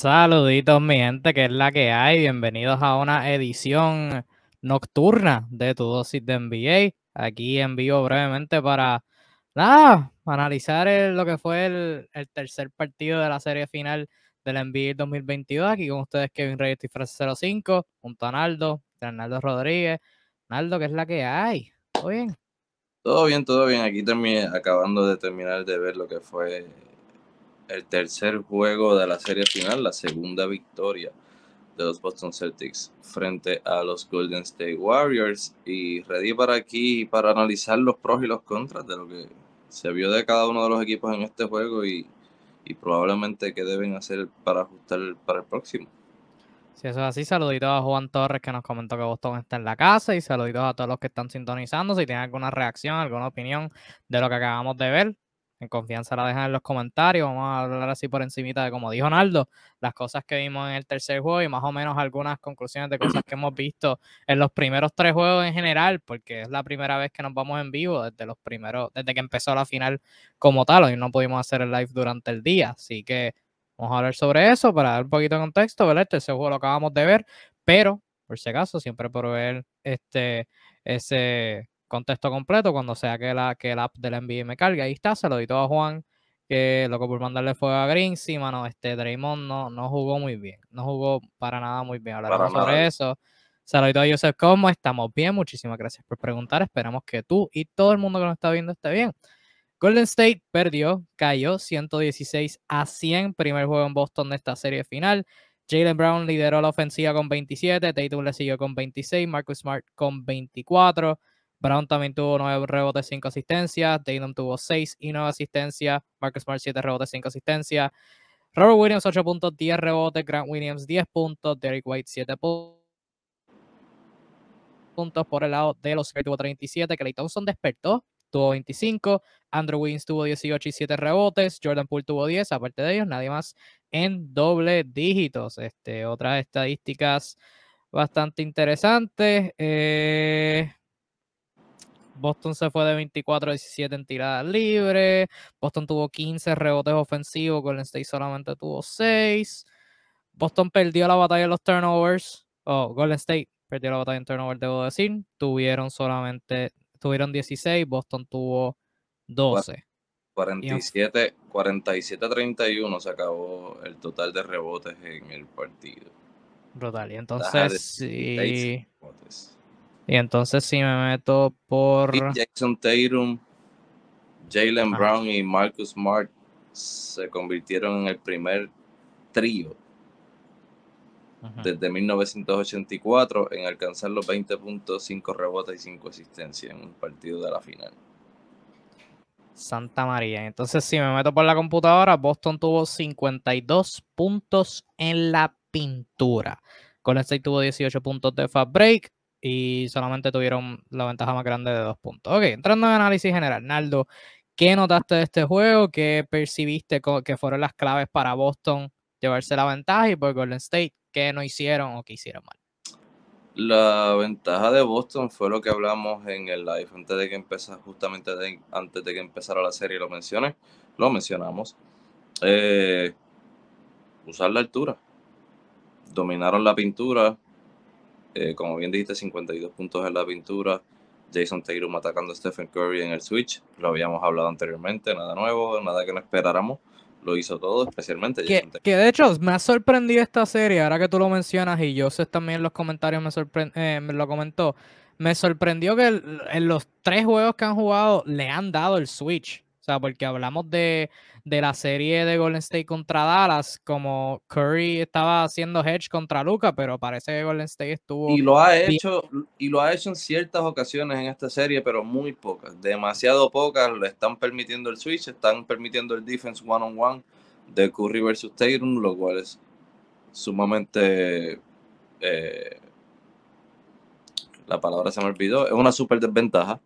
Saluditos, mi gente, que es la que hay. Bienvenidos a una edición nocturna de tu dosis de NBA. Aquí en vivo brevemente para nada, analizar lo que fue el, tercer partido de la serie final del NBA 2022. Aquí con ustedes, Kevin Reyes y Frase 05, junto a Naldo, Arnaldo Rodríguez. Naldo, que es la que hay. ¿Todo bien? Todo bien, todo bien. Aquí terminé, acabando de terminar de ver lo que fue el tercer juego de la serie final, la segunda victoria de los Boston Celtics frente a los Golden State Warriors y ready para aquí para analizar los pros y los contras de lo que se vio de cada uno de los equipos en este juego y, probablemente qué deben hacer para ajustar para el próximo. Si eso es así, saluditos a Juan Torres que nos comentó que Boston está en la casa y saluditos a todos los que están sintonizando. Si tienen alguna reacción, alguna opinión de lo que acabamos de ver, en confianza la dejan en los comentarios. Vamos a hablar así por encimita de, como dijo Naldo, las cosas que vimos en el tercer juego y más o menos algunas conclusiones de cosas que hemos visto en los primeros tres juegos en general, porque es la primera vez que nos vamos en vivo desde los primeros, desde que empezó la final como tal. y no pudimos hacer el live durante el día. Así que vamos a hablar sobre eso para dar un poquito de contexto, ¿verdad? Este juego lo acabamos de ver, pero por si acaso, siempre por ver este, ese contexto completo cuando sea que, la, que el app del NBA me cargue. Ahí está, se lo di a Juan, que loco por mandarle fuego a Green. Sí, mano, este Draymond no, no jugó muy bien. No jugó para nada muy bien. Hablaremos sobre eso. Se lo a Joseph, ¿cómo estamos? Bien, muchísimas gracias por preguntar. Esperamos que tú y todo el mundo que nos está viendo esté bien. Golden State perdió, cayó 116 a 100, primer juego en Boston de esta serie final. Jalen Brown lideró la ofensiva con 27, Tatum le siguió con 26, Marcus Smart con 24. Brown también tuvo 9 rebotes, 5 asistencias. Tatum tuvo 6 y 9 asistencias. Marcus Smart 7 rebotes, 5 asistencias. Robert Williams 8 puntos, 10 rebotes. Grant Williams 10 puntos. Derek White 7 puntos. Por el lado de los que tuvo 37. Clay Thompson despertó, tuvo 25. Andrew Wiggins tuvo 18 y 7 rebotes. Jordan Poole tuvo 10. Aparte de ellos, nadie más en doble dígitos. Este, otras estadísticas bastante interesantes. Eh, Boston se fue de 24 a 17 en tiradas libres. Boston tuvo 15 rebotes ofensivos. Golden State solamente tuvo 6. Boston perdió la batalla de los turnovers. Oh, Golden State perdió la batalla en turnovers, debo decir. Tuvieron solamente, tuvieron 16. Boston tuvo 12. 47, 47 31 se acabó el total de rebotes en el partido. Brutal. Y entonces, sí. Y entonces si me meto por... Jackson Tatum, Jalen Brown y Marcus Smart se convirtieron en el primer trío desde 1984 en alcanzar los 20 puntos, 5 rebotes y 5 asistencias en un partido de la final. Santa María. Entonces, si me meto por la computadora, Boston tuvo 52 puntos en la pintura. Golden State tuvo 18 puntos de fast break, y solamente tuvieron la ventaja más grande de dos puntos. Ok, entrando en análisis general, Naldo, ¿qué notaste de este juego? ¿Qué percibiste que fueron las claves para Boston llevarse la ventaja y por Golden State, qué no hicieron o qué hicieron mal? La ventaja de Boston fue lo que hablamos en el live antes de que empezara, justamente antes de que empezara la serie, lo mencioné, lo mencionamos. Eh, usar la altura. Dominaron la pintura, eh, como bien dijiste, 52 puntos en la pintura. Jason Tatum atacando a Stephen Curry en el switch. Lo habíamos hablado anteriormente, nada nuevo, nada que no esperáramos. Lo hizo todo, especialmente que, que de hecho me ha sorprendido esta serie, ahora que tú lo mencionas y yo sé también en los comentarios me, eh, me lo comentó. Me sorprendió que en los tres juegos que han jugado le han dado el switch. Sea, porque hablamos de, de la serie de Golden State contra Dallas, como Curry estaba haciendo hedge contra Luca, pero parece que Golden State estuvo. Y lo ha hecho, y lo ha hecho en ciertas ocasiones en esta serie, pero muy pocas, demasiado pocas. Le están permitiendo el switch, están permitiendo el defense one on one de Curry versus Tatum, lo cual es sumamente. Eh, la palabra se me olvidó, es una super desventaja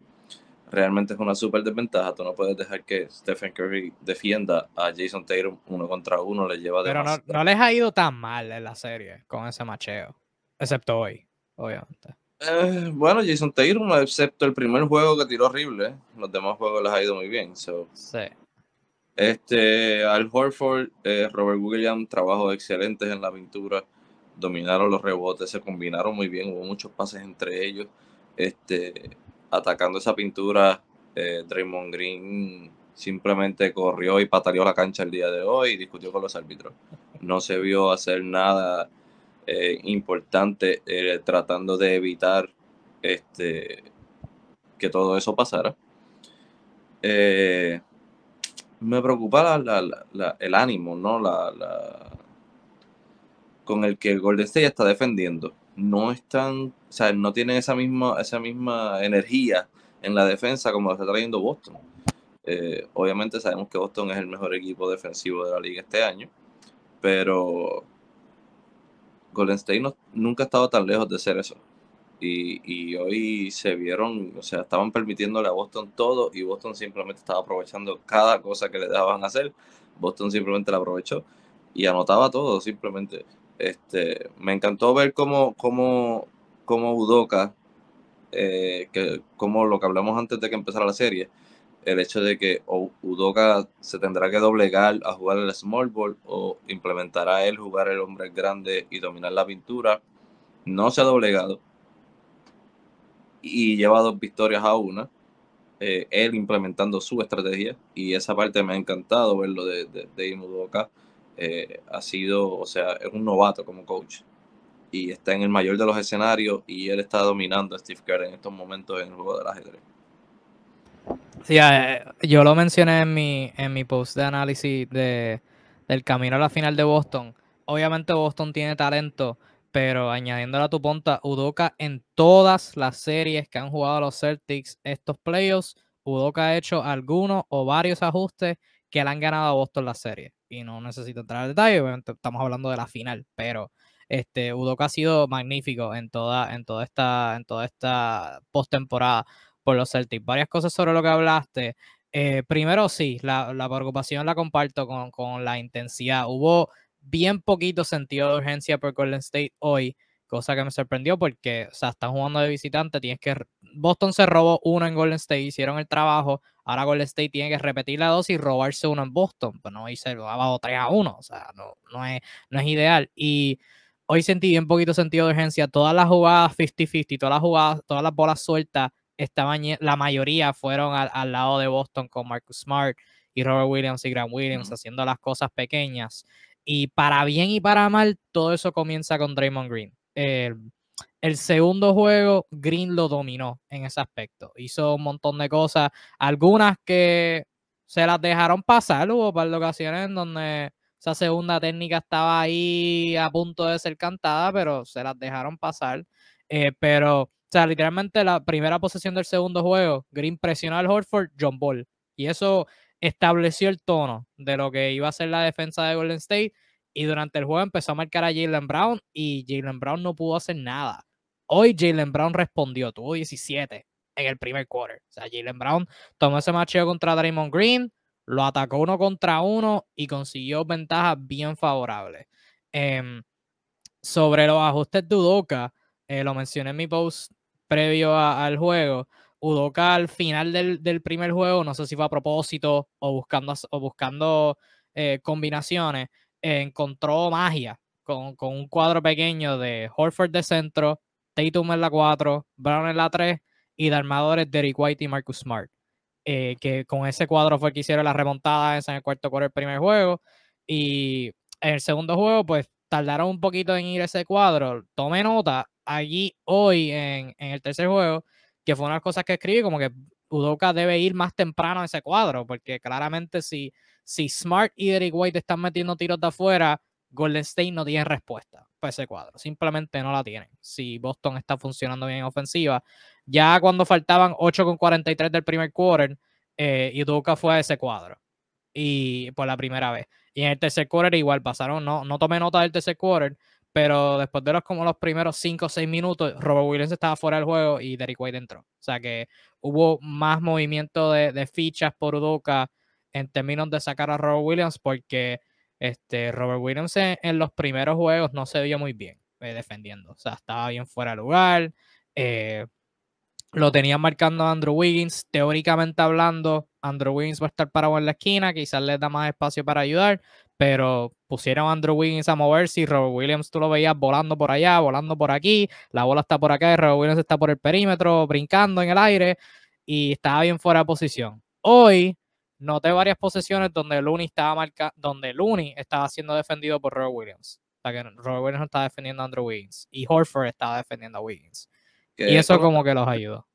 realmente es una súper desventaja. Tú no puedes dejar que Stephen Curry defienda a Jason Tatum uno contra uno, le lleva Pero no, no, les ha ido tan mal en la serie con ese macheo, excepto hoy, obviamente. Eh, bueno, Jason Tatum, excepto el primer juego que tiró horrible, los demás juegos les ha ido muy bien. Sí. Este, Al Horford, eh, Robert Williams, trabajos excelentes en la pintura, dominaron los rebotes, se combinaron muy bien, hubo muchos pases entre ellos. Este, atacando esa pintura, eh, Draymond Green simplemente corrió y pataleó la cancha el día de hoy y discutió con los árbitros. No se vio hacer nada eh, importante eh, tratando de evitar este, que todo eso pasara. me preocupa el ánimo, ¿no? La, con el que el Golden State está defendiendo. No están, o sea, no tienen esa misma, esa misma energía en la defensa como lo está trayendo Boston. Eh, obviamente sabemos que Boston es el mejor equipo defensivo de la liga este año, pero Golden State nunca ha estado tan lejos de ser eso. Y, hoy se vieron, o sea, estaban permitiéndole a Boston todo y Boston simplemente estaba aprovechando cada cosa que le dejaban hacer. Boston simplemente la aprovechó y anotaba todo, simplemente. Este, me encantó ver cómo, cómo, cómo Udoka, eh, que, como lo que hablamos antes de que empezara la serie, el hecho de que Udoka se tendrá que doblegar a jugar el small ball o implementará él jugar el hombre grande y dominar la pintura. No se ha doblegado y lleva dos victorias a una. Eh, él implementando su estrategia y esa parte me ha encantado verlo de, de, de. Eh, ha sido, o sea, es un novato como coach y está en el mayor de los escenarios y él está dominando a Steve Kerr en estos momentos en el juego del ajedrez. Sí, eh, yo lo mencioné en mi, en mi post de análisis de, del camino a la final de Boston. Obviamente Boston tiene talento, pero añadiéndole a tu punta, Udoka en todas las series que han jugado los Celtics estos playoffs, Udoka ha hecho algunos o varios ajustes que le han ganado a Boston la serie. Y no necesito entrar al detalle, estamos hablando de la final, pero este, Udoka ha sido magnífico en toda, en toda esta, en toda esta postemporada por los Celtics. Varias cosas sobre lo que hablaste. Eh, primero, sí, la, preocupación la comparto con, la intensidad. Hubo bien poquito sentido de urgencia por Golden State hoy, cosa que me sorprendió porque, o sea, están jugando de visitante, tienes que... Boston se robó uno en Golden State, hicieron el trabajo, ahora Golden State tiene que repetir la dos y robarse uno en Boston, pues no hice abajo 3 a 1, o sea, no, no, es, no es ideal. Y hoy sentí bien poquito sentido de urgencia, todas las jugadas 50-50, todas las jugadas, todas las bolas sueltas estaban, la mayoría fueron al, lado de Boston con Marcus Smart y Robert Williams y Grant Williams haciendo las cosas pequeñas. Y para bien y para mal, todo eso comienza con Draymond Green. El segundo juego, Green lo dominó en ese aspecto. Hizo un montón de cosas, algunas que se las dejaron pasar. Hubo un par de ocasiones en donde esa segunda técnica estaba ahí a punto de ser cantada, pero se las dejaron pasar. Eh, pero o sea, literalmente la primera posesión del segundo juego, Green presionó al Horford, John Ball. Y eso estableció el tono de lo que iba a ser la defensa de Golden State. Y durante el juego empezó a marcar a Jalen Brown y Jalen Brown no pudo hacer nada. Hoy Jalen Brown respondió, tuvo 17 en el primer quarter. O sea, Jalen Brown tomó ese macheo contra Draymond Green, lo atacó uno contra uno y consiguió ventajas bien favorables. Em, sobre los ajustes de Udoka, eh, lo mencioné en mi post previo al juego. Udoka al final del, primer juego, no sé si fue a propósito o buscando, o buscando eh, combinaciones, encontró magia con, un cuadro pequeño de Horford de centro, Tatum en la 4, Brown en la 3 y de armadores Derek White y Marcus Smart. Eh, que con ese cuadro fue que hicieron la remontada en el cuarto cuarto del primer juego. Y en el segundo juego, pues tardaron un poquito en ir ese cuadro. Tome nota, allí hoy en, el tercer juego, que fue una de las cosas que escribí, como que Udoka debe ir más temprano a ese cuadro, porque claramente si, si Smart y Derek White están metiendo tiros de afuera, Golden State no tiene respuesta para ese cuadro. Simplemente no la tienen. Si Boston está funcionando bien en ofensiva. Ya cuando faltaban 8 con 43 del primer quarter, eh, fue a ese cuadro. Y por la primera vez. Y en el tercer quarter igual pasaron, no, no tomé nota del tercer quarter, pero después de los como los primeros 5 o 6 minutos, Robert Williams estaba fuera del juego y Derek White entró. O sea que hubo más movimiento de, fichas por Udoka en términos de sacar a Robert Williams porque este, Robert Williams en, los primeros juegos no se vio muy bien eh, defendiendo. O sea, estaba bien fuera de lugar. Eh, lo tenían marcando Andrew Wiggins. Teóricamente hablando, Andrew Wiggins va a estar parado en la esquina, quizás le da más espacio para ayudar, pero pusieron a Andrew Wiggins a moverse y Robert Williams tú lo veías volando por allá, volando por aquí, la bola está por acá y Robert Williams está por el perímetro, brincando en el aire y estaba bien fuera de posición. Hoy noté varias posesiones donde Looney estaba marca donde Looney estaba siendo defendido por Robert Williams. O sea que Robert Williams no estaba defendiendo a Andrew Wiggins y Horford estaba defendiendo a Wiggins. Y eso como, que los ayudó.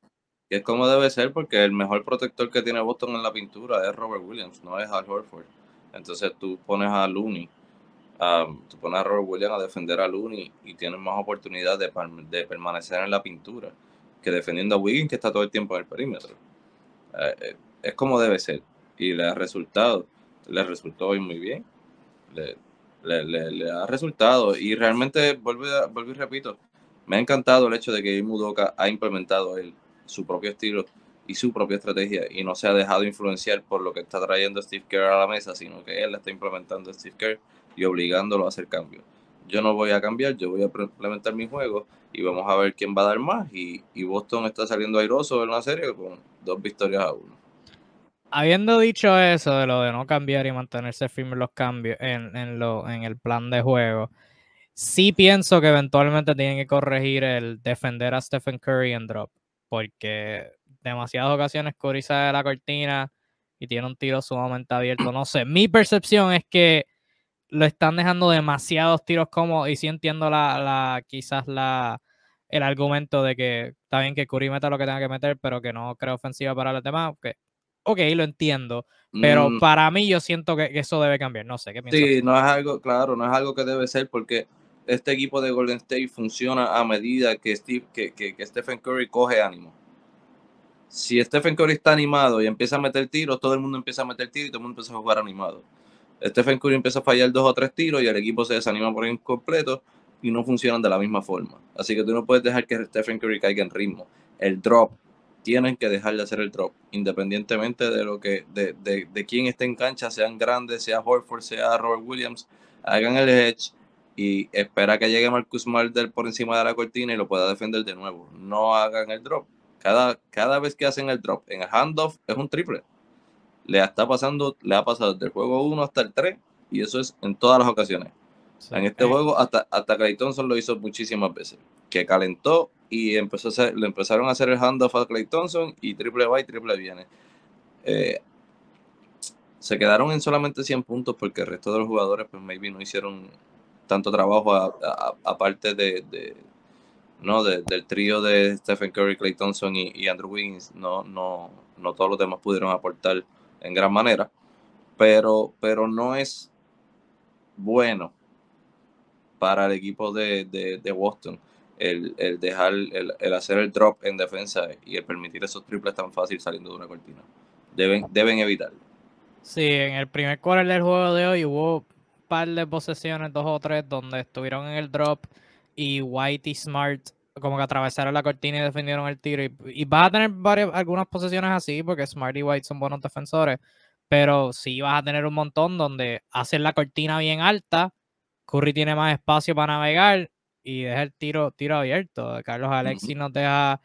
Y es como debe ser porque el mejor protector que tiene Boston en la pintura es Robert Williams, no es Al Horford. Entonces tú pones a Looney, tú pones a Robert Williams a defender a Looney y tienes más oportunidad de, de, permanecer en la pintura que defendiendo a Wiggins que está todo el tiempo en el perímetro. Eh, eh, es como debe ser. Y le ha resultado. Le resultó hoy muy bien. Le, le, ha resultado. Y realmente, vuelvo, vuelvo y repito, me ha encantado el hecho de que Mudoka ha implementado él, su propio estilo y su propia estrategia y no se ha dejado influenciar por lo que está trayendo Steve Kerr a la mesa, sino que él está implementando Steve Kerr y obligándolo a hacer cambios. Yo no voy a cambiar, yo voy a implementar mi juego y vamos a ver quién va a dar más. Y, y Boston está saliendo airoso en la serie con dos victorias a uno. Habiendo dicho eso de lo de no cambiar y mantenerse firme los cambios en, en, lo, en el plan de juego, sí pienso que eventualmente tienen que corregir el defender a Stephen Curry en drop, porque demasiadas ocasiones Curry sale de la cortina y tiene un tiro sumamente abierto. No sé, mi percepción es que lo están dejando demasiados tiros como, y sí entiendo la, la quizás la, el argumento de que está bien que Curry meta lo que tenga que meter, pero que no creo ofensiva para los demás. Okay. Ok, lo entiendo. Pero mm. para mí yo siento que, eso debe cambiar. No sé qué piensas. Sí, no es algo, claro, no es algo que debe ser porque este equipo de Golden State funciona a medida que, Steve, que, que, Stephen Curry coge ánimo. Si Stephen Curry está animado y empieza a meter tiros, todo el mundo empieza a meter tiros y todo el mundo empieza a jugar animado. Stephen Curry empieza a fallar dos o tres tiros y el equipo se desanima por incompleto y no funcionan de la misma forma. Así que tú no puedes dejar que Stephen Curry caiga en ritmo. El drop, tienen que dejar de hacer el drop, independientemente de lo que, de, de, de quién esté en cancha, sean grandes, sea Horford, sea Robert Williams, hagan el edge y espera que llegue Marcus Marder por encima de la cortina y lo pueda defender de nuevo. No hagan el drop. Cada, cada vez que hacen el drop en el handoff es un triple. Le está pasando, le ha pasado del juego 1 hasta el 3 y eso es en todas las ocasiones. En este juego hasta, hasta Clay Thompson lo hizo muchísimas veces. Que calentó y empezó a le empezaron a hacer el handoff a Clay Thompson y triple va y triple viene. Eh, se quedaron en solamente 100 puntos porque el resto de los jugadores pues maybe no hicieron tanto trabajo aparte de, no del trío de Stephen Curry, Clay Thompson y, Andrew Wiggins, no, no, no todos los demás pudieron aportar en gran manera, pero, pero no es bueno para el equipo de, de, Boston el, el dejar, el, el, hacer el drop en defensa y el permitir esos triples tan fácil saliendo de una cortina. Deben, deben evitarlo. Sí, en el primer quarter del juego de hoy hubo par de posesiones, dos o tres, donde estuvieron en el drop y White y Smart como que atravesaron la cortina y defendieron el tiro. Y, y vas a tener varias, algunas posesiones así, porque Smart y White son buenos defensores, pero sí vas a tener un montón donde hacen la cortina bien alta, Curry tiene más espacio para navegar y deja el tiro, tiro abierto. Carlos Alexis nos deja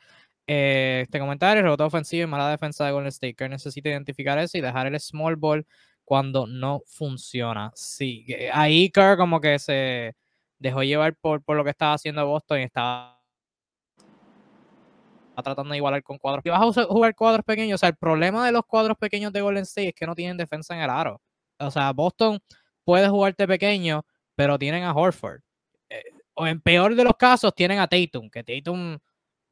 eh, este comentario, rebote ofensivo y mala defensa de Golden State. Que necesita identificar eso y dejar el small ball cuando no funciona. Sí, ahí Kerr como que se dejó llevar por, por lo que estaba haciendo Boston y estaba tratando de igualar con cuadros. Y vas a jugar cuadros pequeños. O sea, el problema de los cuadros pequeños de Golden State es que no tienen defensa en el aro. O sea, Boston puede jugarte pequeño, pero tienen a Horford. Eh, o en peor de los casos, tienen a Tatum, que Tatum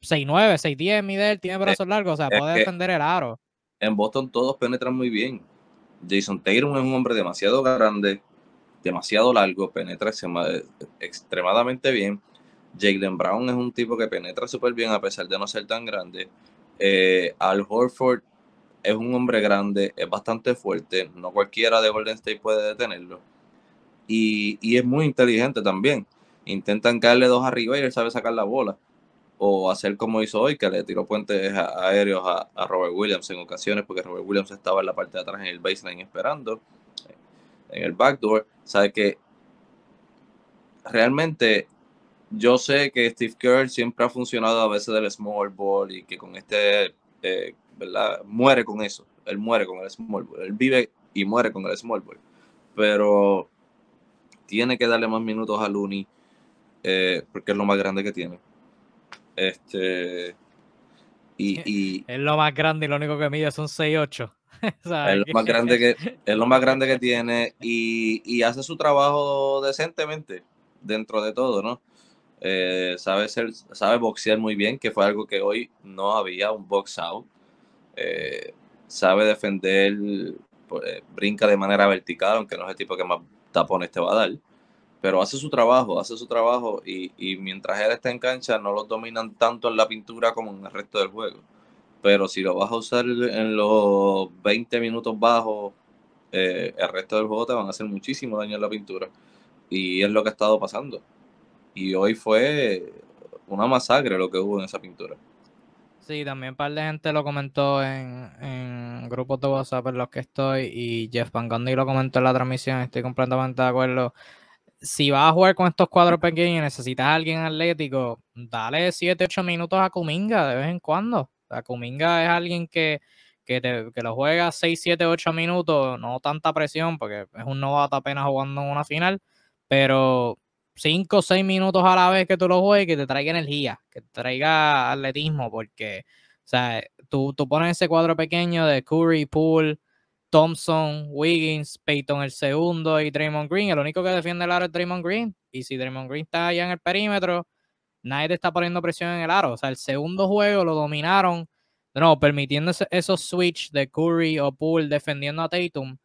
6'9, 6'10 mide, tiene brazos largos, o sea, puede defender el aro. En Boston todos penetran muy bien. Jason Tatum es un hombre demasiado grande, demasiado largo, penetra extremadamente bien. Jalen Brown es un tipo que penetra súper bien a pesar de no ser tan grande. Eh, Al Horford es un hombre grande, es bastante fuerte, no cualquiera de Golden State puede detenerlo. Y, y es muy inteligente también. Intentan caerle dos arriba y él sabe sacar la bola o hacer como hizo hoy, que le tiró puentes aéreos a, Robert Williams en ocasiones, porque Robert Williams estaba en la parte de atrás en el baseline esperando, en el backdoor. Sabe que realmente yo sé que Steve Kerr siempre ha funcionado a veces del small ball y que con este, eh, ¿verdad? Muere con eso. Él muere con el small ball. Él vive y muere con el small ball. Pero tiene que darle más minutos a Looney eh, porque es lo más grande que tiene. Este. Y, es lo más grande y lo único que mide son 6'8. es, lo más grande que, es lo más grande que tiene y, y hace su trabajo decentemente dentro de todo, ¿no? Eh, sabe, ser, sabe boxear muy bien, que fue algo que hoy no había, un box out. Eh, sabe defender, pues, brinca de manera vertical, aunque no es el tipo que más tapones te va a dar. Pero hace su trabajo, hace su trabajo y, y mientras él está en cancha no lo dominan tanto en la pintura como en el resto del juego. Pero si lo vas a usar en los 20 minutos bajos, el resto del juego te van a hacer muchísimo daño en la pintura. Y es lo que ha estado pasando. Y hoy fue una masacre lo que hubo en esa pintura. Sí, también un par de gente lo comentó en, en grupos de WhatsApp en los que estoy y Jeff Van Gundy lo comentó en la transmisión, estoy completamente de acuerdo. Si vas a jugar con estos cuadros pequeños y necesitas a alguien atlético, dale 7, 8 minutos a Kuminga de vez en cuando. O Kuminga es alguien que, que, te, que lo juega 6, 7, 8 minutos, no tanta presión porque es un novato apenas jugando en una final, pero 5 o 6 minutos a la vez que tú lo juegues, que te traiga energía, que te traiga atletismo, porque, o sea, tú, tú pones ese cuadro pequeño de Curry, Poole, Thompson, Wiggins, Peyton el segundo y Draymond Green. El único que defiende el aro es Draymond Green. Y si Draymond Green está allá en el perímetro, nadie te está poniendo presión en el aro. O sea, el segundo juego lo dominaron, no, permitiendo esos switch de Curry o Poole defendiendo a Tatum,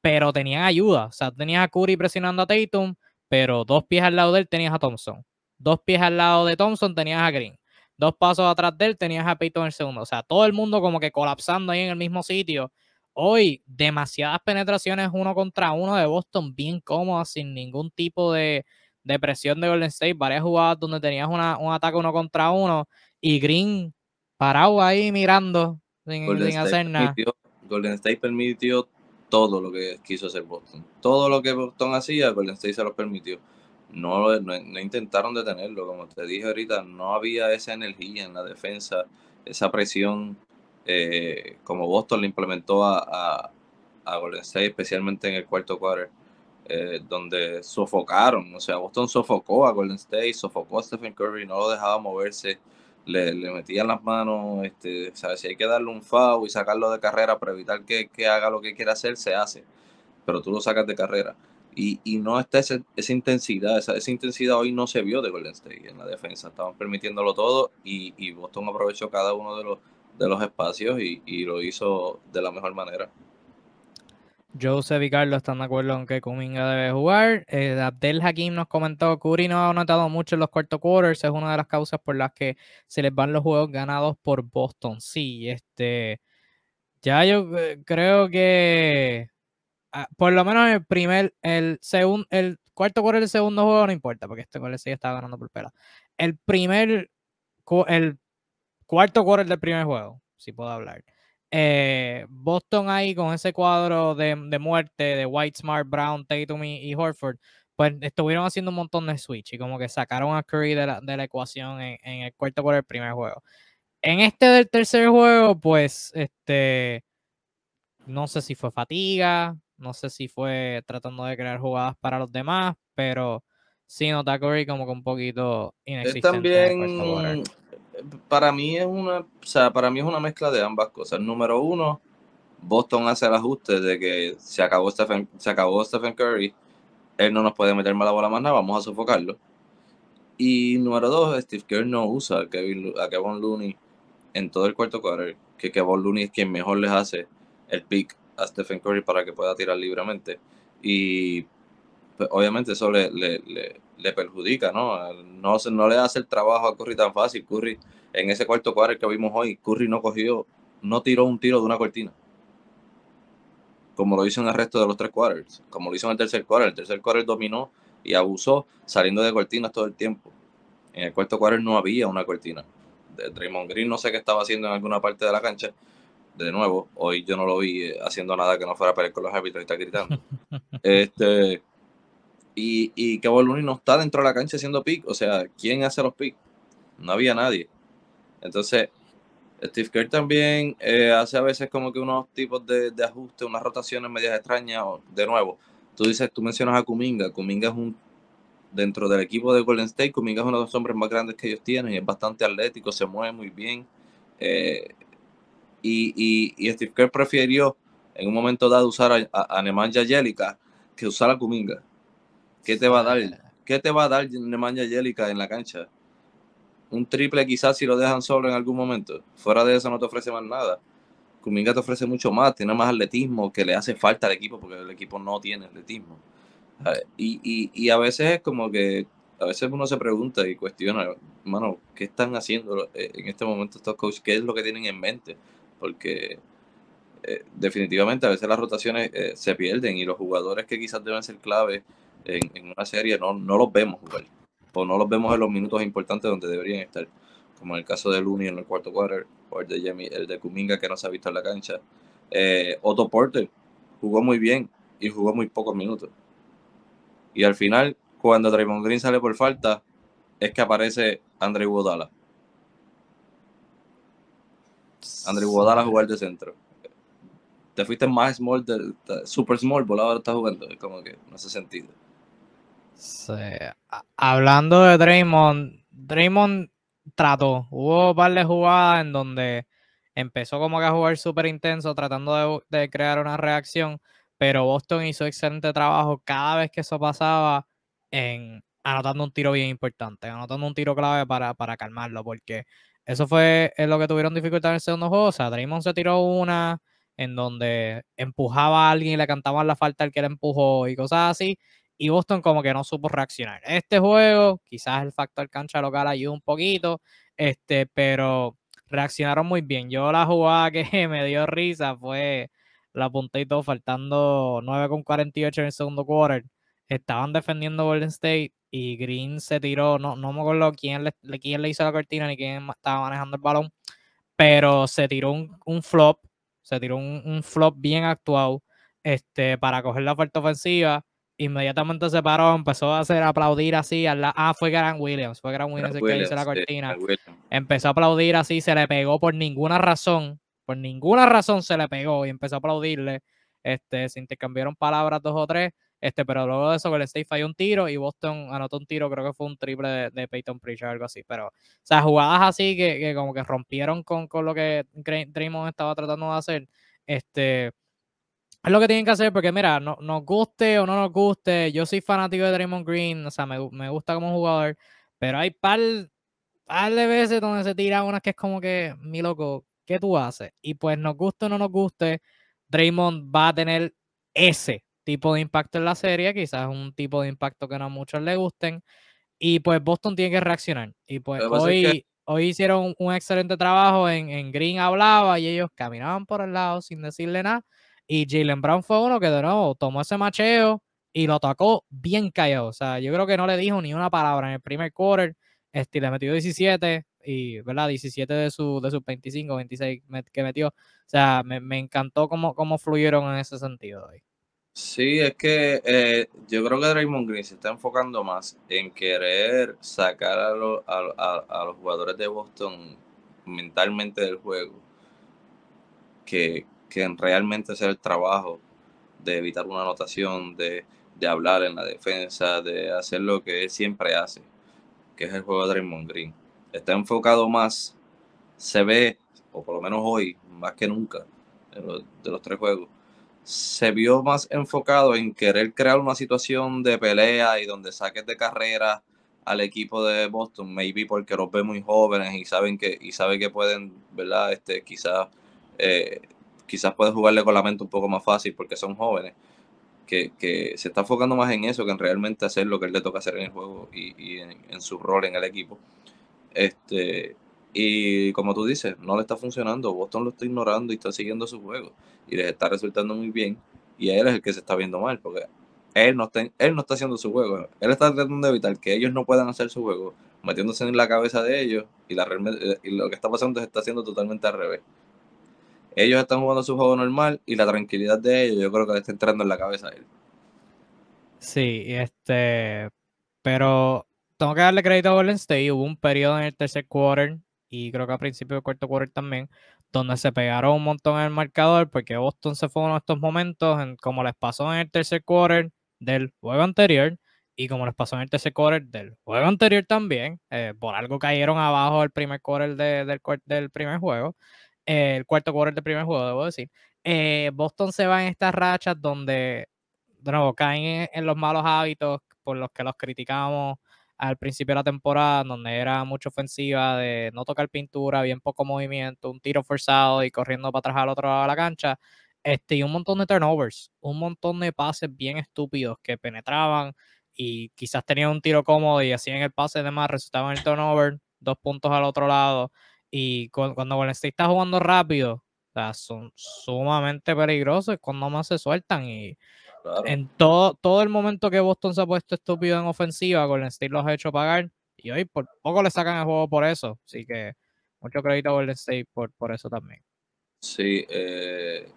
pero tenían ayuda. O sea, tenías a Curry presionando a Tatum, pero dos pies al lado de él tenías a Thompson. Dos pies al lado de Thompson tenías a Green. Dos pasos atrás de él tenías a Peyton en el segundo. O sea, todo el mundo como que colapsando ahí en el mismo sitio. Hoy, demasiadas penetraciones uno contra uno de Boston, bien cómodas, sin ningún tipo de, presión de Golden State. Varias jugadas donde tenías una, un ataque uno contra uno y Green parado ahí mirando sin, hacer nada. Golden State permitió todo lo que quiso hacer Boston. Todo lo que Boston hacía, Golden State se lo permitió. No, no, intentaron detenerlo, como te dije ahorita, no había esa energía en la defensa, esa presión eh, como Boston le implementó a, a, Golden State, especialmente en el cuarto quarter, eh, donde sofocaron, o sea, Boston sofocó a Golden State, sofocó a Stephen Curry, no lo dejaba moverse, le, metían las manos, este, si hay que darle un foul y sacarlo de carrera para evitar que, haga lo que quiera hacer, se hace, pero tú lo sacas de carrera. Y, y no está esa, esa intensidad, esa, esa, intensidad hoy no se vio de Golden State en la defensa, estaban permitiéndolo todo y, y Boston aprovechó cada uno de los, de los espacios y, y lo hizo de la mejor manera. Joseph y Carlos están de acuerdo en que Kuminga debe jugar. Eh, Abdel Hakim nos comentó, Curry no ha notado mucho en los cuartos quarters, es una de las causas por las que se les van los juegos ganados por Boston. Sí, este, ya yo eh, creo que ah, por lo menos el primer, el segundo, el cuarto quarter del segundo juego no importa, porque este gol sí estaba ganando por pela. El primer, el cuarto quarter del primer juego, si puedo hablar eh, Boston ahí con ese cuadro de, muerte de White, Smart, Brown, Tatum y, Horford, pues estuvieron haciendo un montón de switch y como que sacaron a Curry de la, ecuación en, el cuarto por el primer juego. En este del tercer juego, pues, este, no sé si fue fatiga, no sé si fue tratando de crear jugadas para los demás, pero sí nota Curry como que un poquito inexistente. también para mí es una, o sea, para mí es una mezcla de ambas cosas. Número uno, Boston hace el ajuste de que se acabó Stephen, se acabó Stephen Curry, él no nos puede meter la bola más nada, vamos a sofocarlo. Y número dos, Steve Kerr no usa a Kevin, Kevin Looney en todo el cuarto quarter, que Kevin Looney es quien mejor les hace el pick a Stephen Curry para que pueda tirar libremente. Y pues, obviamente eso le, le perjudica, ¿no? No, no le hace el trabajo a Curry tan fácil. Curry, en ese cuarto cuadro que vimos hoy, Curry no cogió, no tiró un tiro de una cortina. Como lo hizo en el resto de los tres quarters, como lo hizo en el tercer quarter. El tercer quarter dominó y abusó saliendo de cortinas todo el tiempo. En el cuarto quarter no había una cortina. De Draymond Green no sé qué estaba haciendo en alguna parte de la cancha. De nuevo, hoy yo no lo vi eh, haciendo nada que no fuera a pelear con los árbitros y estar gritando. Este, y, y que Looney no está dentro de la cancha haciendo pick. O sea, ¿quién hace los picks? No había nadie. Entonces, Steve Kerr también eh, hace a veces como que unos tipos de, de ajustes, unas rotaciones medias extrañas. De nuevo, tú dices, tú mencionas a Kuminga. Kuminga es un, dentro del equipo de Golden State, Kuminga es uno de los hombres más grandes que ellos tienen y es bastante atlético, se mueve muy bien. Eh, y, y, Steve Kerr prefirió en un momento dado usar a, a, Nemanja que usar a Kuminga. ¿Qué te va a dar? ¿Qué te va a dar Nemanja Yelica en la cancha? un triple quizás si lo dejan solo en algún momento. Fuera de eso no te ofrece más nada. Kuminga te ofrece mucho más, tiene más atletismo que le hace falta al equipo porque el equipo no tiene atletismo. Y, y, y a veces es como que, a veces uno se pregunta y cuestiona, hermano, ¿qué están haciendo eh, en este momento estos coaches? ¿Qué es lo que tienen en mente? Porque eh, definitivamente a veces las rotaciones eh, se pierden y los jugadores que quizás deben ser clave en, una serie no, no los vemos jugar o no los vemos en los minutos importantes donde deberían estar, como en el caso de Looney en el cuarto quarter, o el de Jamie, el de Kuminga que no se ha visto en la cancha. Eh, Otto Porter jugó muy bien y jugó muy pocos minutos. Y al final, cuando Draymond Green sale por falta, es que aparece Andre Wodala. Andre Wodala jugar de centro. Te fuiste más small, super small, volado está jugando. Es como que no hace sentido. Hablando de Draymond, Draymond trató. Hubo un par de jugadas en donde empezó como que a jugar súper intenso, tratando de, crear una reacción, pero Boston hizo excelente trabajo cada vez que eso pasaba en anotando un tiro bien importante, anotando un tiro clave para, para calmarlo, porque eso fue lo que tuvieron dificultad en el segundo juego. O sea, Draymond se tiró una en donde empujaba a alguien y le cantaban la falta al que le empujó y cosas así y Boston como que no supo reaccionar. Este juego, quizás el factor cancha local ayuda un poquito, este, pero reaccionaron muy bien. Yo la jugada que me dio risa fue la puntito faltando 9 con 48 en el segundo quarter. Estaban defendiendo Golden State y Green se tiró, no, no me acuerdo quién le, quién le hizo la cortina ni quién estaba manejando el balón, pero se tiró un, flop, se tiró un, un, flop bien actuado este, para coger la falta ofensiva inmediatamente se paró, empezó a hacer aplaudir así. A la, ah, fue Grant Williams, fue Grant Williams el que hizo la cortina. empezó a aplaudir así, se le pegó por ninguna razón, por ninguna razón se le pegó y empezó a aplaudirle. Este, se intercambiaron palabras dos o tres, este, pero luego de eso el State falló un tiro y Boston anotó un tiro, creo que fue un triple de, de Peyton Pritchard, algo así. Pero, o sea, jugadas así que, que como que rompieron con, con lo que Draymond estaba tratando de hacer. Este, es lo que tienen que hacer porque, mira, no, nos guste o no nos guste, yo soy fanático de Draymond Green, o sea, me, gusta como jugador, pero hay par, par de veces donde se tira unas que es como que, mi loco, ¿qué tú haces? Y pues nos guste o no nos guste, Draymond va a tener ese tipo de impacto en la serie, quizás un tipo de impacto que no a muchos le gusten, y pues Boston tiene que reaccionar. Y pues hoy, hoy hicieron un, excelente trabajo en, en Green hablaba y ellos caminaban por el lado sin decirle nada y Jalen Brown fue uno que de nuevo tomó ese macheo y lo atacó bien callado. O sea, yo creo que no le dijo ni una palabra en el primer quarter. Este, le metió 17 y, ¿verdad? 17 de, su, de sus 25, 26 que metió. O sea, me, encantó cómo, cómo fluyeron en ese sentido. Sí, es que eh, yo creo que Draymond Green se está enfocando más en querer sacar a, a los jugadores de Boston mentalmente del juego que, que realmente hacer el trabajo de evitar una anotación, de, hablar en la defensa, de hacer lo que él siempre hace, que es el juego de Draymond Green. Está enfocado más, se ve, o por lo menos hoy, más que nunca, de los, de los tres juegos, se vio más enfocado en querer crear una situación de pelea y donde saques de carrera al equipo de Boston, maybe porque los ve muy jóvenes y saben que, y sabe que pueden, ¿verdad? Este, quizás eh, quizás puedes jugarle con la mente un poco más fácil porque son jóvenes, que, se está enfocando más en eso que en realmente hacer lo que él le toca hacer en el juego y, en, su rol en el equipo. Este, y como tú dices, no le está funcionando. Boston lo está ignorando y está siguiendo su juego. Y les está resultando muy bien. Y él es el que se está viendo mal, porque él no está, él no está haciendo su juego. Él está tratando de evitar que ellos no puedan hacer su juego, metiéndose en la cabeza de ellos. Y, la, y lo que está pasando se está haciendo totalmente al revés ellos están jugando su juego normal y la tranquilidad de ellos yo creo que le está entrando en la cabeza a él. Sí, este, pero tengo que darle crédito a Golden State. Hubo un periodo en el tercer quarter y creo que a principio del cuarto quarter también, donde se pegaron un montón en el marcador porque Boston se fue uno de estos momentos, en, como les pasó en el tercer quarter del juego anterior y como les pasó en el tercer quarter del juego anterior también, eh, por algo cayeron abajo el primer quarter del, del primer juego, el cuarto quarter del primer juego, debo decir. Eh, Boston se va en estas rachas donde, de nuevo, caen en, los malos hábitos por los que los criticamos al principio de la temporada, donde era mucha ofensiva de no tocar pintura, bien poco movimiento, un tiro forzado y corriendo para atrás al otro lado de la cancha. Este, y un montón de turnovers, un montón de pases bien estúpidos que penetraban y quizás tenían un tiro cómodo y hacían el pase de más, resultaba en el turnover, dos puntos al otro lado. Y cuando, Golden State está jugando rápido, o sea, son sumamente peligrosos cuando más se sueltan. Y en todo, todo el momento que Boston se ha puesto estúpido en ofensiva, Golden State los ha hecho pagar. Y hoy por poco le sacan el juego por eso. Así que mucho crédito a Golden State por, por eso también. Sí, eh,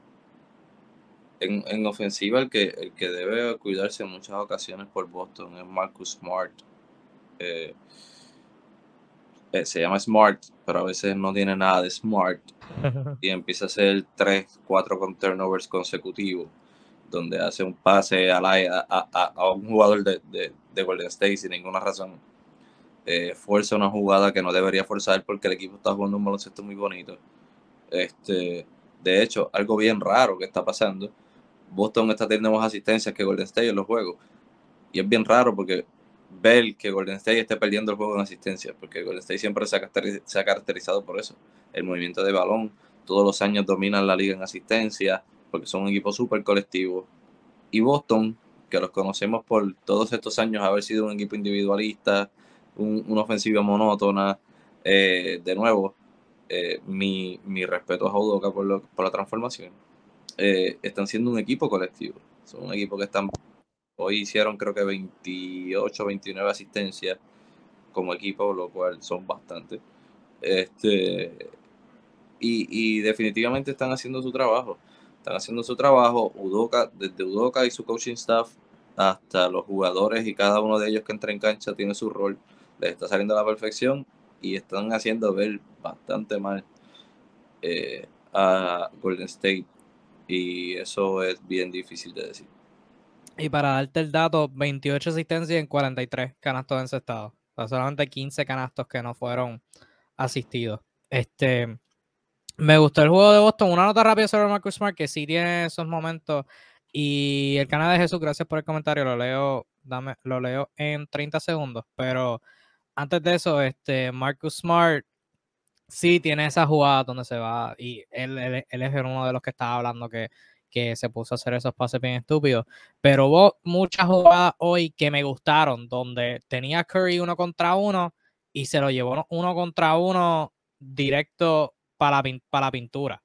en, en, ofensiva el que, el que debe cuidarse en muchas ocasiones por Boston es Marcus Smart. Eh, eh, se llama Smart, pero a veces no tiene nada de Smart. y empieza a hacer 3, 4 con turnovers consecutivos, donde hace un pase a, la, a, a, un jugador de, de, de, Golden State sin ninguna razón. Eh, fuerza una jugada que no debería forzar porque el equipo está jugando un baloncesto muy bonito. Este, de hecho, algo bien raro que está pasando. Boston está teniendo más asistencias que Golden State en los juegos. Y es bien raro porque ver que Golden State esté perdiendo el juego en asistencia, porque Golden State siempre se ha, caracterizado por eso. El movimiento de balón, todos los años dominan la liga en asistencia, porque son un equipo súper colectivo. Y Boston, que los conocemos por todos estos años haber sido un equipo individualista, una ofensiva monótona, eh, de nuevo, eh, mi, mi, respeto a Jodoka por, por la transformación. Eh, están siendo un equipo colectivo. Son un equipo que están Hoy hicieron creo que 28, 29 asistencias como equipo, lo cual son bastante. Este, y, definitivamente están haciendo su trabajo. Están haciendo su trabajo. Udoka, desde Udoka y su coaching staff hasta los jugadores y cada uno de ellos que entra en cancha tiene su rol. Les está saliendo a la perfección y están haciendo ver bastante mal eh, a Golden State. Y eso es bien difícil de decir. Y para darte el dato, 28 asistencias en 43 canastos encestados. O sea, solamente 15 canastos que no fueron asistidos. Este, me gustó el juego de Boston. Una nota rápida sobre Marcus Smart, que sí tiene esos momentos. Y el canal de Jesús, gracias por el comentario. Lo leo, dame, lo leo en 30 segundos. Pero antes de eso, este, Marcus Smart sí tiene esa jugada donde se va. Y él, él, él es uno de los que estaba hablando que que se puso a hacer esos pases bien estúpidos. Pero hubo muchas jugadas hoy que me gustaron, donde tenía Curry uno contra uno y se lo llevó uno contra uno directo para la, para la pintura.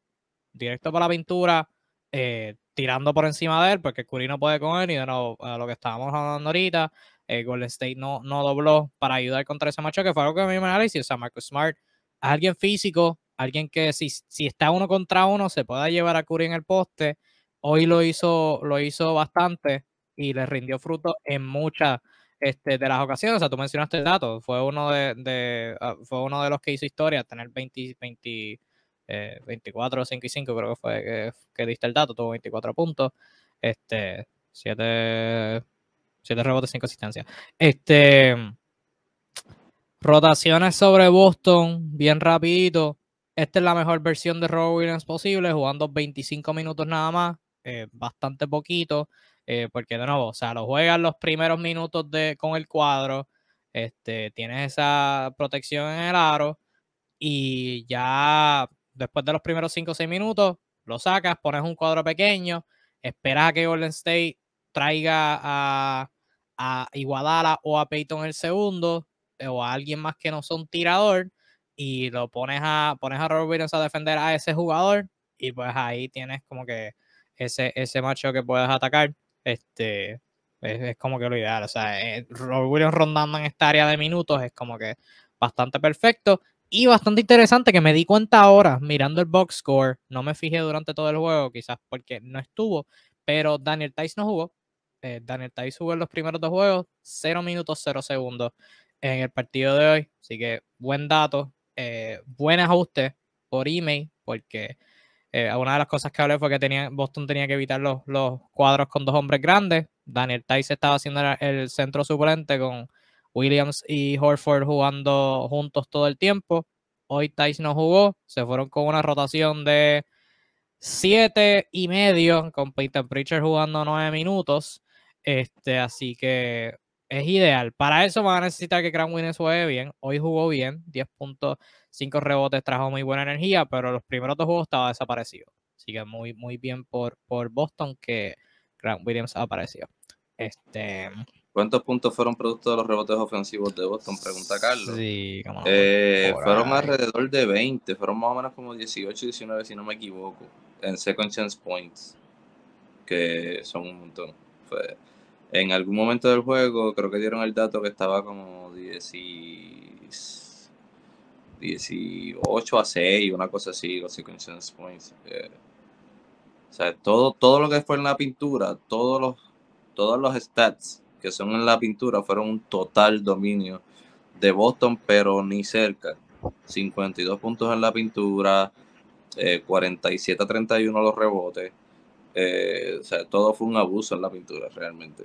Directo para la pintura, eh, tirando por encima de él, porque Curry no puede con él. Y de nuevo, lo que estábamos hablando ahorita, eh, Golden State no, no dobló para ayudar contra ese macho, que fue algo que a mí me análisis. O sea, Marcus Smart alguien físico, alguien que si, si está uno contra uno se pueda llevar a Curry en el poste Hoy lo hizo, lo hizo bastante y le rindió fruto en muchas este, de las ocasiones. O sea, tú mencionaste el dato, fue uno de, ah, fue uno de los que hizo historia, tener 20, 20 24, 5 y 5, creo que fue que, diste el dato, tuvo 24 puntos, este, 7, 7 rebotes, 5 asistencias. Este, rotaciones sobre Boston, bien rapidito. Esta es la mejor versión de Robert Williams posible, jugando 25 minutos nada más. Eh, bastante poquito, eh, porque de nuevo, o sea, lo juegan los primeros minutos de, con el cuadro, este, tienes esa protección en el aro y ya después de los primeros 5 o 6 minutos, lo sacas, pones un cuadro pequeño, esperas a que Golden State traiga a, a Iguadala o a Peyton el segundo, eh, o a alguien más que no son tirador, y lo pones a, pones a Robert Williams a defender a ese jugador, y pues ahí tienes como que ese, ese macho que puedes atacar, este, es, como que lo ideal. O sea, eh, Williams rondando en esta área de minutos es como que bastante perfecto y bastante interesante que me di cuenta ahora mirando el box score. No me fijé durante todo el juego, quizás porque no estuvo, pero Daniel Tice no jugó. Eh, Daniel Tice jugó en los primeros dos juegos, 0 minutos, 0 segundos en el partido de hoy. Así que buen dato, eh, buen ajuste por email, porque eh, una de las cosas que hablé fue que Boston tenía que evitar los, los cuadros con dos hombres grandes. Daniel Tice estaba haciendo el centro suplente con Williams y Horford jugando juntos todo el tiempo. Hoy Tice no jugó, se fueron con una rotación de siete y medio, con Peter Pritchard jugando nueve minutos. Este, así que es ideal. Para eso van a necesitar que Grant Williams juegue bien. Hoy jugó bien, 10.5 rebotes, trajo muy buena energía, pero los primeros dos juegos estaba desaparecido. Así que muy, muy bien por, por Boston que Grant Williams apareció. Este, ¿Cuántos puntos fueron producto de los rebotes ofensivos de Boston? Pregunta Carlos. Sí, como eh, fueron alrededor de 20, fueron más o menos como 18, 19, si no me equivoco, en second chance points, que son un montón. Fue, en algún momento del juego, creo que dieron el dato que estaba como 18 a 6, una cosa así, los chance points. Eh, o sea, todo, todo lo que fue en la pintura, todos los, todos los stats que son en la pintura fueron un total dominio de Boston, pero ni cerca. 52 puntos en la pintura, 47 a 31 los rebotes. Eh, o sea, todo fue un abuso en la pintura realmente.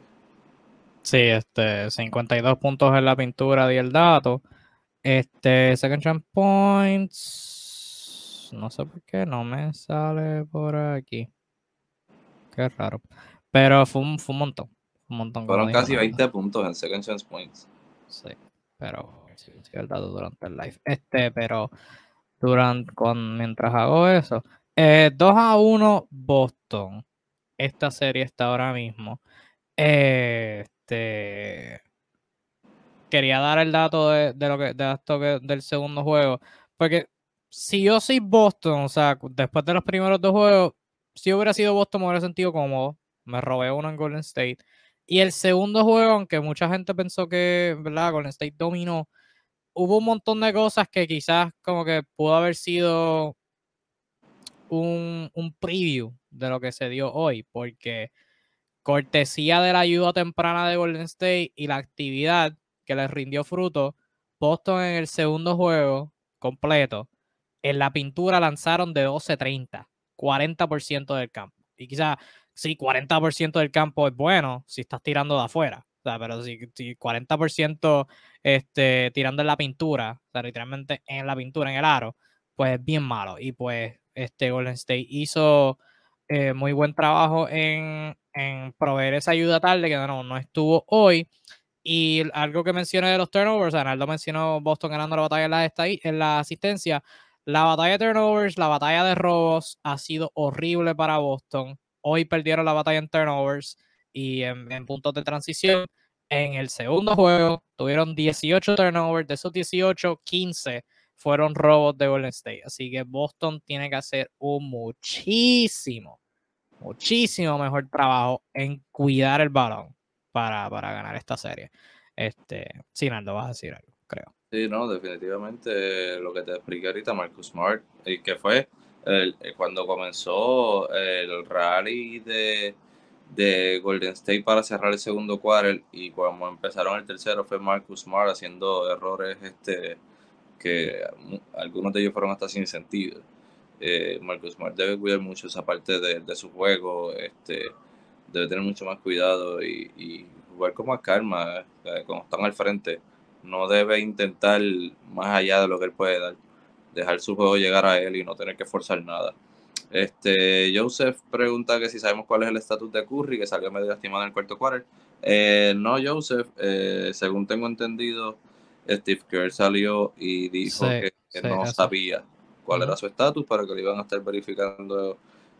Sí, este, 52 puntos en la pintura di el dato. Este, second chance points. No sé por qué no me sale por aquí. Qué raro. Pero fue un, fue un montón. Fueron casi 20 puntos en Second Chance Points. Sí, pero sí, el dato durante el live. Este, pero durante, con, mientras hago eso. 2 eh, a 1 Boston. Esta serie está ahora mismo. Este. Quería dar el dato de, lo que, del segundo juego. Porque si yo soy Boston, o sea, después de los primeros dos juegos, si hubiera sido Boston, me hubiera sentido cómodo. Me robé uno en Golden State. Y el segundo juego, aunque mucha gente pensó que. Golden State dominó, hubo un montón de cosas que quizás como que pudo haber sido un, un preview de lo que se dio hoy, porque cortesía de la ayuda temprana de Golden State y la actividad que les rindió fruto, Boston en el segundo juego completo, en la pintura lanzaron de 12-30, 40% del campo. Y quizás sí, 40% del campo es bueno si estás tirando de afuera. Pero si, 40% este, tirando en la pintura, literalmente en la pintura, en el aro, pues es bien malo. Y pues este Golden State hizo eh, muy buen trabajo en, proveer esa ayuda tarde, que no, no estuvo hoy. Y algo que mencioné de los turnovers, Arnaldo mencionó Boston ganando la batalla en la, en la asistencia. La batalla de turnovers, la batalla de robos ha sido horrible para Boston. Hoy perdieron la batalla en turnovers y en, puntos de transición. En el segundo juego tuvieron 18 turnovers, de esos 18, 15 fueron robos de Golden State. Así que Boston tiene que hacer un muchísimo, muchísimo mejor trabajo en cuidar el balón para, ganar esta serie. Este, Sinaldo, vas a decir algo, creo. Sí, no, definitivamente lo que te expliqué ahorita, Marcus Smart, y que fue el, eh, cuando comenzó el rally de, de, Golden State para cerrar el segundo quarter y cuando empezaron el tercero fue Marcus Smart haciendo errores este que algunos de ellos fueron hasta sin sentido. Eh, Marcus Smart debe cuidar mucho esa parte de, su juego, este, debe tener mucho más cuidado y, jugar con más calma eh, cuando están al frente. No debe intentar más allá de lo que él puede dar dejar su juego llegar a él y no tener que forzar nada. Este, Joseph pregunta que si sabemos cuál es el estatus de Curry, que salió medio lastimado en el cuarto quarter. Eh, no, Joseph, eh, según tengo entendido, Steve Kerr salió y dijo que, no sabía cuál era su estatus, para que lo iban a estar verificando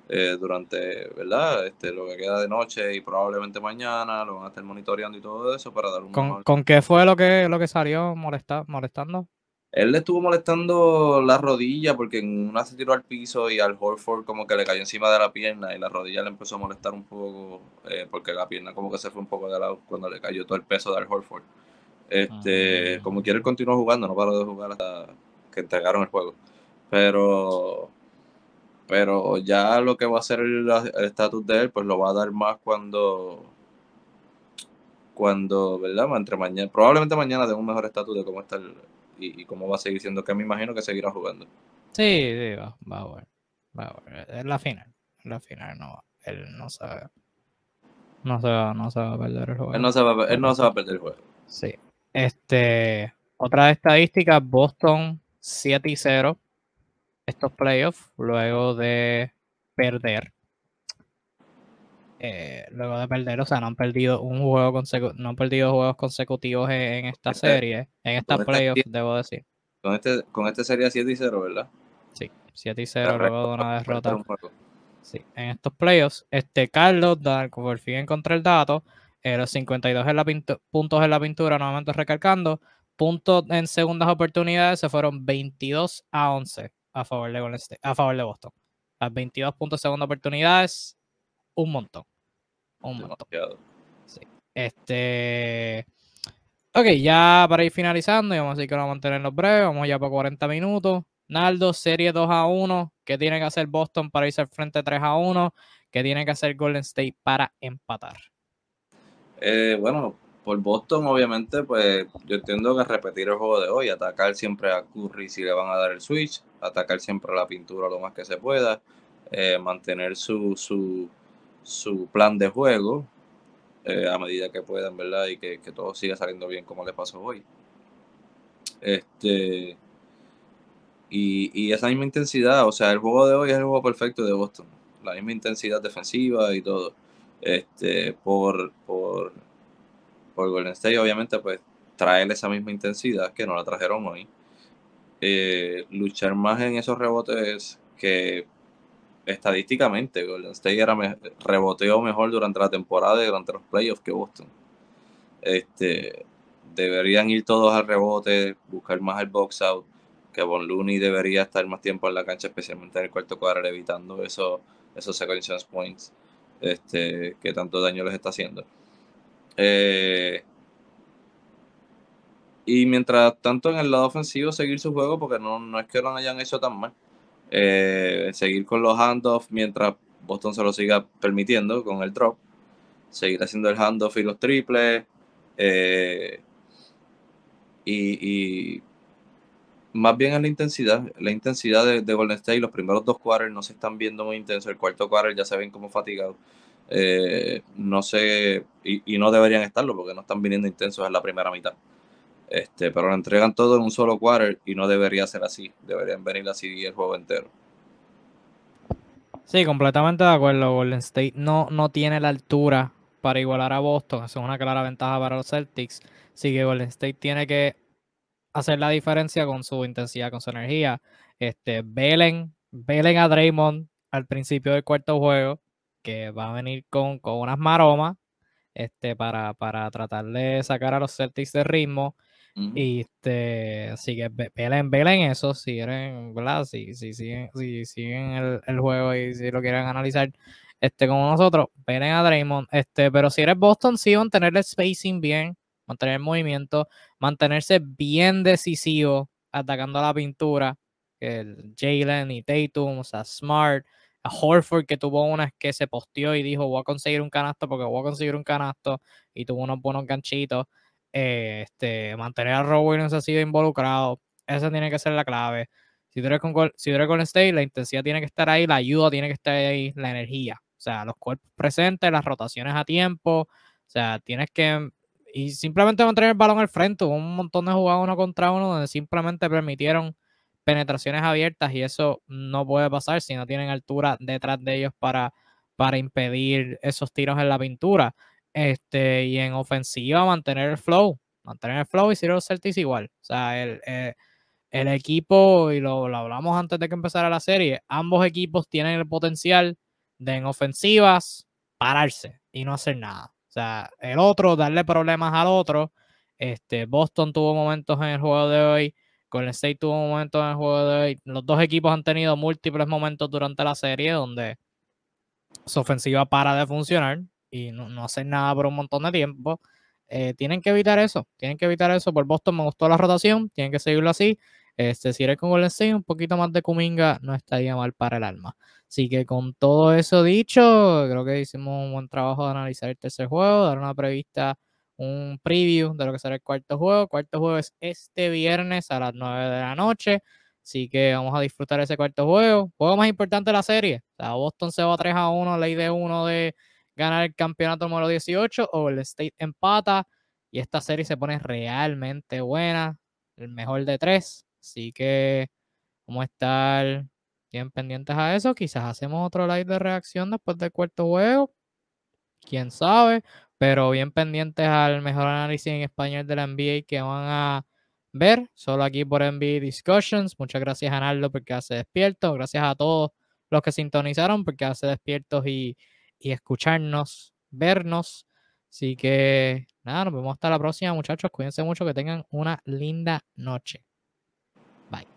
eh, durante, ¿verdad? Este, lo que queda de noche y probablemente mañana, lo van a estar monitoreando y todo eso para dar un... ¿Con, ¿con qué fue lo que, lo que salió molesta, molestando? Él le estuvo molestando la rodilla porque en una se tiró al piso y al Horford como que le cayó encima de la pierna y la rodilla le empezó a molestar un poco eh, porque la pierna como que se fue un poco de lado cuando le cayó todo el peso del Horford. Este, ah. como quiere él continuó jugando, no paró de jugar hasta que entregaron el juego. Pero pero ya lo que va a ser el estatus de él, pues lo va a dar más cuando cuando, ¿verdad? Entre mañana, probablemente mañana tengo un mejor estatus de cómo está el, y, cómo va a seguir siendo, que me imagino que seguirá jugando. Sí, sí, va, va a ver. Va a ver. Es la final. La final no, él no sabe. No se va, no se va a perder el juego. Él no se va, él no se va a perder el juego. Sí. Este, otra estadística, Boston 7 y 0 estos playoffs luego de perder. Eh, luego de perder, o sea, no han perdido un juego consecu no han perdido juegos consecutivos en, esta este, serie, en esta este playoffs, debo decir. Con este, con este sería 7 y 0, ¿verdad? Sí, 7 y 0 luego de una derrota. Sí, en estos playoffs, este Carlos, por fin encontré el dato, eh, los 52 en la puntos en la pintura, nuevamente recalcando, puntos en segundas oportunidades se fueron 22 a 11 a favor de a favor de Boston. Las 22 puntos segunda oportunidades, un montón. Un montón. Sí. Este. Ok, ya para ir finalizando, y vamos a decir que vamos a mantenernos breves, vamos ya por 40 minutos. Naldo, serie 2 a 1. ¿Qué tiene que hacer Boston para irse al frente 3 a 1? ¿Qué tiene que hacer Golden State para empatar? Eh, bueno, por Boston, obviamente, pues yo entiendo que repetir el juego de hoy, atacar siempre a Curry si le van a dar el switch, atacar siempre a la pintura lo más que se pueda, eh, mantener su, su, su, plan de juego eh, a medida que puedan, ¿verdad? Y que, todo siga saliendo bien como le pasó hoy. Este. Y, y, esa misma intensidad, o sea, el juego de hoy es el juego perfecto de Boston. La misma intensidad defensiva y todo. Este, por, por, por Golden State, obviamente, pues traer esa misma intensidad que no la trajeron hoy. Eh, luchar más en esos rebotes que estadísticamente Golden State reboteó mejor durante la temporada y durante los playoffs que Boston. Este, deberían ir todos al rebote, buscar más el box out, que Von Looney debería estar más tiempo en la cancha, especialmente en el cuarto cuadro, evitando eso, esos second points este, que tanto daño les está haciendo. Eh, y mientras tanto en el lado ofensivo seguir su juego, porque no, no es que lo hayan hecho tan mal. Eh, seguir con los handoffs mientras Boston se lo siga permitiendo con el drop. Seguir haciendo el handoff y los triples. Eh, y, más bien es la intensidad. La intensidad de, Golden State. Los primeros dos quarters no se están viendo muy intensos. El cuarto quarter ya se ven como fatigados. Eh, no sé, y, no deberían estarlo porque no están viniendo intensos en la primera mitad. Este, pero lo entregan todo en un solo quarter y no debería ser así. Deberían venir así el juego entero. Sí, completamente de acuerdo. Golden State no, no tiene la altura para igualar a Boston. Eso es una clara ventaja para los Celtics. Así que Golden State tiene que hacer la diferencia con su intensidad, con su energía. Este, velen, velen a Draymond al principio del cuarto juego, que va a venir con, con unas maromas este, para, para tratar de sacar a los Celtics de ritmo. Y este, así que velen, velen eso, si quieren, ¿verdad? Si, si siguen, si siguen el, el, juego y si lo quieren analizar este, como nosotros, velen a Draymond. Este, pero si eres Boston, sí, mantener el spacing bien, mantener el movimiento, mantenerse bien decisivo, atacando a la pintura. El Jalen y Tatum, o sea, Smart, a Horford que tuvo una que se posteó y dijo voy a conseguir un canasto porque voy a conseguir un canasto y tuvo unos buenos ganchitos. Eh, este, mantener a Rob Williams así involucrado, esa tiene que ser la clave. Si tú, eres con, si tú eres con State, la intensidad tiene que estar ahí, la ayuda tiene que estar ahí, la energía. O sea, los cuerpos presentes, las rotaciones a tiempo. O sea, tienes que. Y simplemente mantener el balón al frente. Hubo un montón de jugadas uno contra uno donde simplemente permitieron penetraciones abiertas y eso no puede pasar si no tienen altura detrás de ellos para, para impedir esos tiros en la pintura. Este, y en ofensiva, mantener el flow. Mantener el flow y si los Celtics igual. O sea, el, eh, el, equipo, y lo, hablamos antes de que empezara la serie, ambos equipos tienen el potencial de en ofensivas pararse y no hacer nada. O sea, el otro, darle problemas al otro. Este, Boston tuvo momentos en el juego de hoy. Golden State tuvo momentos en el juego de hoy. Los dos equipos han tenido múltiples momentos durante la serie donde su ofensiva para de funcionar y no, no hacen nada por un montón de tiempo. Eh, tienen que evitar eso, tienen que evitar eso. Por Boston me gustó la rotación, tienen que seguirlo así. Este, si eres con Golden State, un poquito más de Kuminga no estaría mal para el alma. Así que con todo eso dicho, creo que hicimos un buen trabajo de analizar el tercer juego, dar una prevista un preview de lo que será el cuarto juego. El cuarto juego es este viernes a las 9 de la noche. Así que vamos a disfrutar ese cuarto juego. Juego más importante de la serie. O Boston se va 3 a 1, ley de 1 de ganar el campeonato número 18. O el State empata. Y esta serie se pone realmente buena. El mejor de tres. Así que vamos a estar bien pendientes a eso. Quizás hacemos otro live de reacción después del cuarto juego. Quién sabe. Pero bien pendientes al mejor análisis en español de la NBA que van a ver. Solo aquí por NBA Discussions. Muchas gracias a Nardo porque hace despierto. Gracias a todos los que sintonizaron porque hace despiertos y, y escucharnos, vernos. Así que nada, nos vemos hasta la próxima, muchachos. Cuídense mucho, que tengan una linda noche. Bye.